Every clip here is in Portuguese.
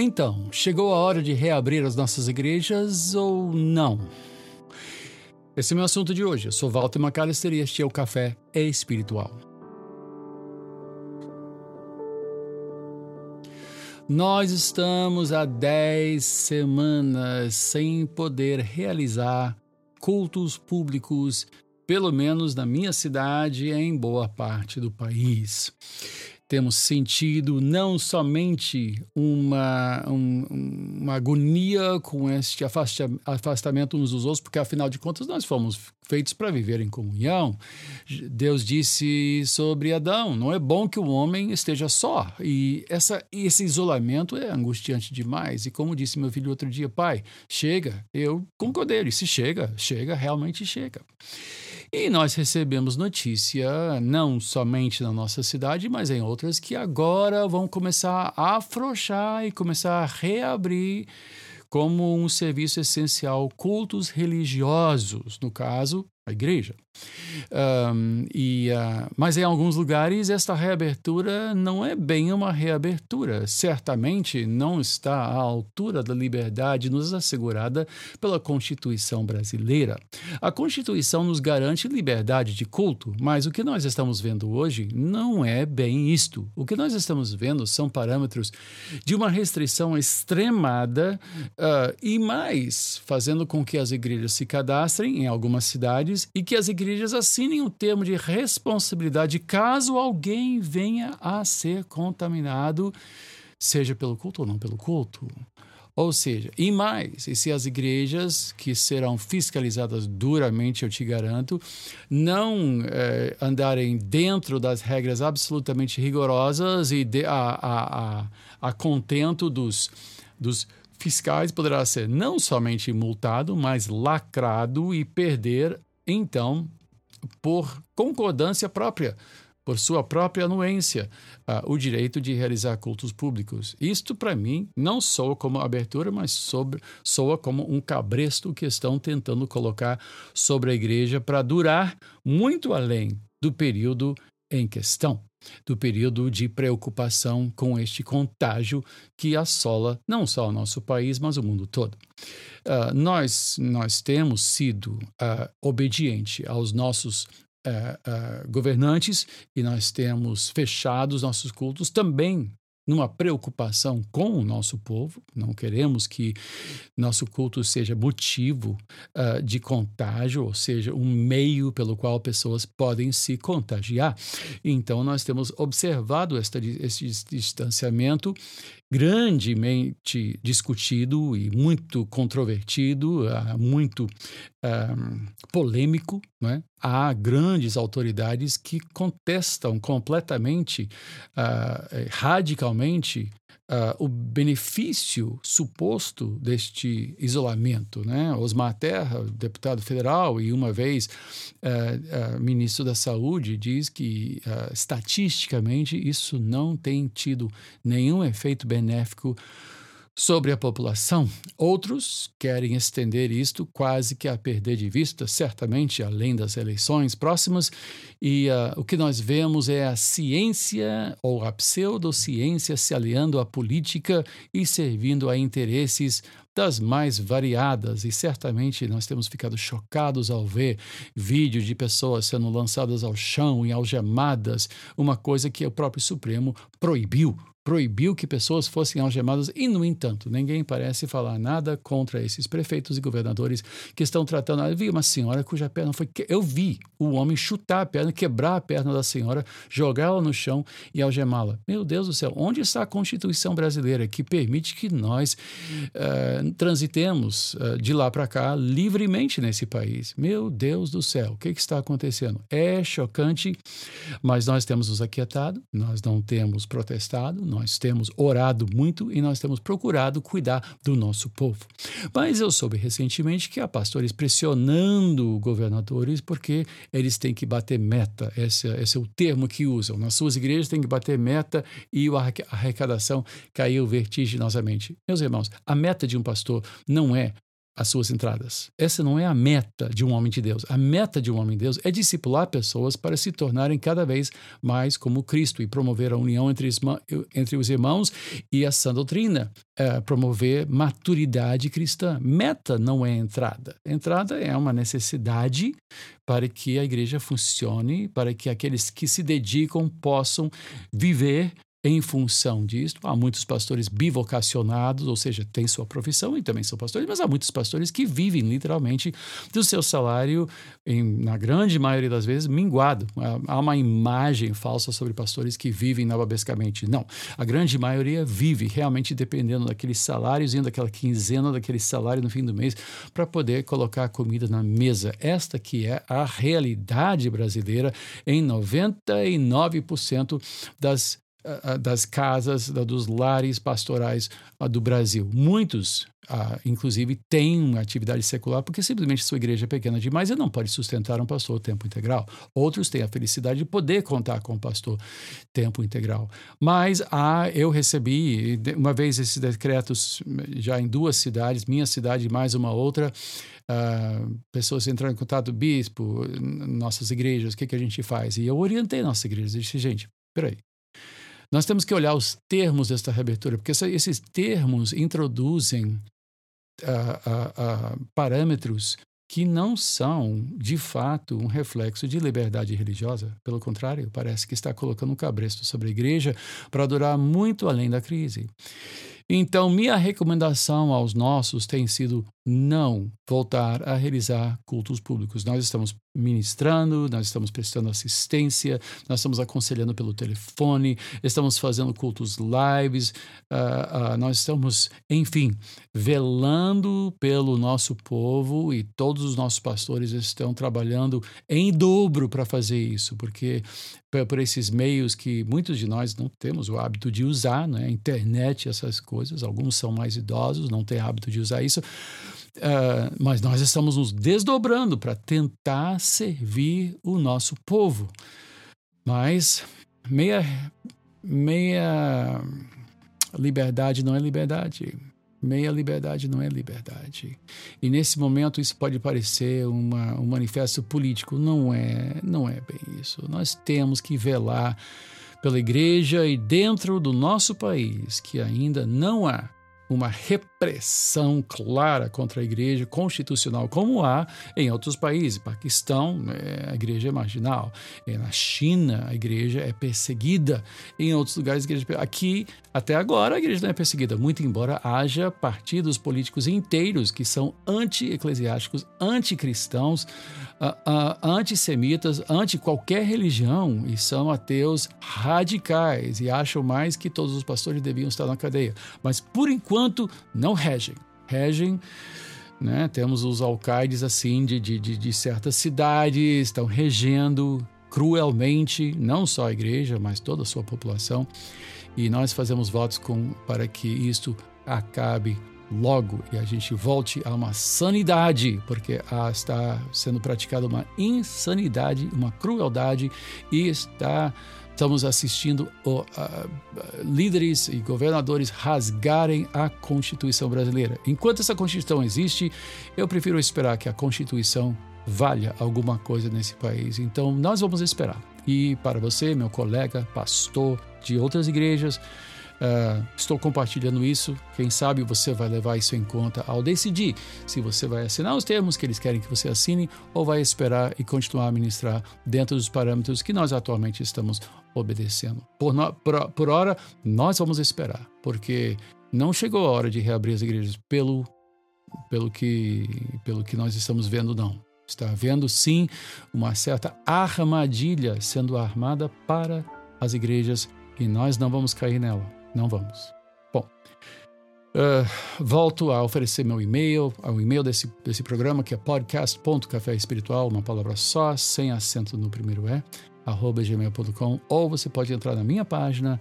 Então, chegou a hora de reabrir as nossas igrejas ou não? Esse é o meu assunto de hoje. Eu sou Walter McAllister e este é o Café Espiritual. Nós estamos há 10 semanas sem poder realizar cultos públicos, pelo menos na minha cidade e em boa parte do país temos sentido não somente uma, um, uma agonia com este afastamento uns dos outros, porque afinal de contas nós fomos feitos para viver em comunhão. Deus disse sobre Adão: não é bom que o homem esteja só. E essa, esse isolamento é angustiante demais. E como disse meu filho outro dia, pai, chega. Eu concordei, disse: chega, chega, realmente chega. E nós recebemos notícia, não somente na nossa cidade, mas em outras, que agora vão começar a afrouxar e começar a reabrir como um serviço essencial cultos religiosos, no caso, a igreja. Um, e, uh, mas em alguns lugares esta reabertura não é bem uma reabertura. Certamente não está à altura da liberdade nos assegurada pela Constituição brasileira. A Constituição nos garante liberdade de culto, mas o que nós estamos vendo hoje não é bem isto. O que nós estamos vendo são parâmetros de uma restrição extremada uh, e mais, fazendo com que as igrejas se cadastrem em algumas cidades e que as igrejas assinem um termo de responsabilidade caso alguém venha a ser contaminado, seja pelo culto ou não pelo culto. Ou seja, e mais, e se as igrejas, que serão fiscalizadas duramente, eu te garanto, não eh, andarem dentro das regras absolutamente rigorosas e de, a, a, a, a contento dos, dos fiscais, poderá ser não somente multado, mas lacrado e perder então, por concordância própria, por sua própria anuência, uh, o direito de realizar cultos públicos. Isto, para mim, não soa como abertura, mas sobre, soa como um cabresto que estão tentando colocar sobre a igreja para durar muito além do período em questão do período de preocupação com este contágio que assola não só o nosso país, mas o mundo todo. Uh, nós, nós temos sido uh, obedientes aos nossos uh, governantes e nós temos fechado os nossos cultos também numa preocupação com o nosso povo, não queremos que nosso culto seja motivo uh, de contágio, ou seja, um meio pelo qual pessoas podem se contagiar. Então, nós temos observado esta, esse distanciamento grandemente discutido e muito controvertido, uh, muito uh, polêmico. Né? Há grandes autoridades que contestam completamente, uh, radicalmente, Uh, o benefício suposto deste isolamento. Né? Osmar Terra, deputado federal e uma vez uh, ministro da Saúde, diz que estatisticamente isso não tem tido nenhum efeito benéfico sobre a população. Outros querem estender isto quase que a perder de vista, certamente além das eleições próximas, e uh, o que nós vemos é a ciência ou a pseudociência se aliando à política e servindo a interesses das mais variadas, e certamente nós temos ficado chocados ao ver vídeos de pessoas sendo lançadas ao chão e algemadas, uma coisa que o próprio Supremo proibiu proibiu que pessoas fossem algemadas e, no entanto, ninguém parece falar nada contra esses prefeitos e governadores que estão tratando. Eu vi uma senhora cuja perna foi. Eu vi o homem chutar a perna, quebrar a perna da senhora, jogá-la no chão e algemá-la. Meu Deus do céu, onde está a Constituição brasileira que permite que nós uh, transitemos uh, de lá para cá livremente nesse país? Meu Deus do céu, o que, que está acontecendo? É chocante, mas nós temos nos aquietado, nós não temos protestado, nós temos orado muito e nós temos procurado cuidar do nosso povo. Mas eu soube recentemente que há pastores pressionando governadores porque eles têm que bater meta. Esse, esse é o termo que usam. Nas suas igrejas têm que bater meta e a arrecadação caiu vertiginosamente. Meus irmãos, a meta de um pastor não é as suas entradas. Essa não é a meta de um homem de Deus. A meta de um homem de Deus é discipular pessoas para se tornarem cada vez mais como Cristo e promover a união entre, os irmãos e a sã doutrina, é, promover maturidade cristã. Meta não é entrada. Entrada é uma necessidade para que a igreja funcione, para que aqueles que se dedicam possam viver em função disso. Há muitos pastores bivocacionados, ou seja, têm sua profissão e também são pastores, mas há muitos pastores que vivem literalmente do seu salário, em, na grande maioria das vezes, minguado. Há uma imagem falsa sobre pastores que vivem nababescamente. Não. A grande maioria vive realmente dependendo daqueles salários, indo daquela quinzena, daquele salário no fim do mês, para poder colocar a comida na mesa. Esta que é a realidade brasileira em 99% das das casas, dos lares pastorais do Brasil. Muitos, inclusive, têm uma atividade secular porque simplesmente sua igreja é pequena demais e não pode sustentar um pastor tempo integral. Outros têm a felicidade de poder contar com um pastor tempo integral. Mas ah, eu recebi, uma vez esses decretos já em duas cidades, minha cidade e mais uma outra, Uh, pessoas entrando em contato, bispo, nossas igrejas, o que, que a gente faz? E eu orientei nossa igreja, disse, gente, peraí, nós temos que olhar os termos desta reabertura, porque esses termos introduzem uh, uh, uh, parâmetros que não são, de fato, um reflexo de liberdade religiosa. Pelo contrário, parece que está colocando um cabresto sobre a igreja para durar muito além da crise. Então, minha recomendação aos nossos tem sido não voltar a realizar cultos públicos. Nós estamos ministrando, nós estamos prestando assistência, nós estamos aconselhando pelo telefone, estamos fazendo cultos lives, uh, uh, nós estamos, enfim, velando pelo nosso povo e todos os nossos pastores estão trabalhando em dobro para fazer isso, porque por esses meios que muitos de nós não temos o hábito de usar, né? internet, essas coisas, alguns são mais idosos, não têm hábito de usar isso. Uh, mas nós estamos nos desdobrando para tentar servir o nosso povo. Mas meia, meia liberdade não é liberdade. Meia liberdade não é liberdade. E nesse momento isso pode parecer uma, um manifesto político. Não é, não é bem isso. Nós temos que velar pela igreja e dentro do nosso país, que ainda não há uma repressão clara contra a igreja constitucional, como há em outros países. Paquistão, é, a igreja é marginal. Na China, a igreja é perseguida. Em outros lugares, a igreja é Aqui, até agora, a igreja não é perseguida, muito embora haja partidos políticos inteiros que são anti-eclesiásticos, anticristãos, antissemitas, anti qualquer religião e são ateus radicais e acham mais que todos os pastores deviam estar na cadeia. Mas, por enquanto, não regem. Regem. Né? Temos os alcaides assim de, de, de certas cidades, estão regendo cruelmente, não só a igreja, mas toda a sua população. E nós fazemos votos com, para que isto acabe logo e a gente volte a uma sanidade, porque está sendo praticada uma insanidade, uma crueldade e está estamos assistindo líderes e governadores rasgarem a Constituição brasileira. Enquanto essa Constituição existe, eu prefiro esperar que a Constituição valha alguma coisa nesse país. Então, nós vamos esperar. E para você, meu colega, pastor de outras igrejas, Uh, estou compartilhando isso. Quem sabe você vai levar isso em conta ao decidir se você vai assinar os termos que eles querem que você assine ou vai esperar e continuar a ministrar dentro dos parâmetros que nós atualmente estamos obedecendo. Por, no, por, por hora, nós vamos esperar, porque não chegou a hora de reabrir as igrejas pelo, pelo, que, pelo que nós estamos vendo, não. Está havendo sim uma certa armadilha sendo armada para as igrejas e nós não vamos cair nela. Não vamos. Bom, uh, volto a oferecer meu e-mail, o e-mail desse, desse programa, que é podcast.caféespiritual, uma palavra só, sem acento no primeiro E, arroba gmail.com, ou você pode entrar na minha página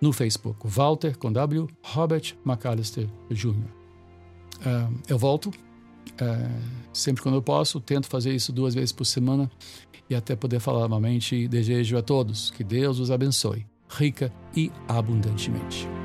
no Facebook, Walter, com W, Robert McAllister Jr. Uh, eu volto uh, sempre quando eu posso, tento fazer isso duas vezes por semana e até poder falar novamente. Desejo a todos que Deus os abençoe rica e abundantemente.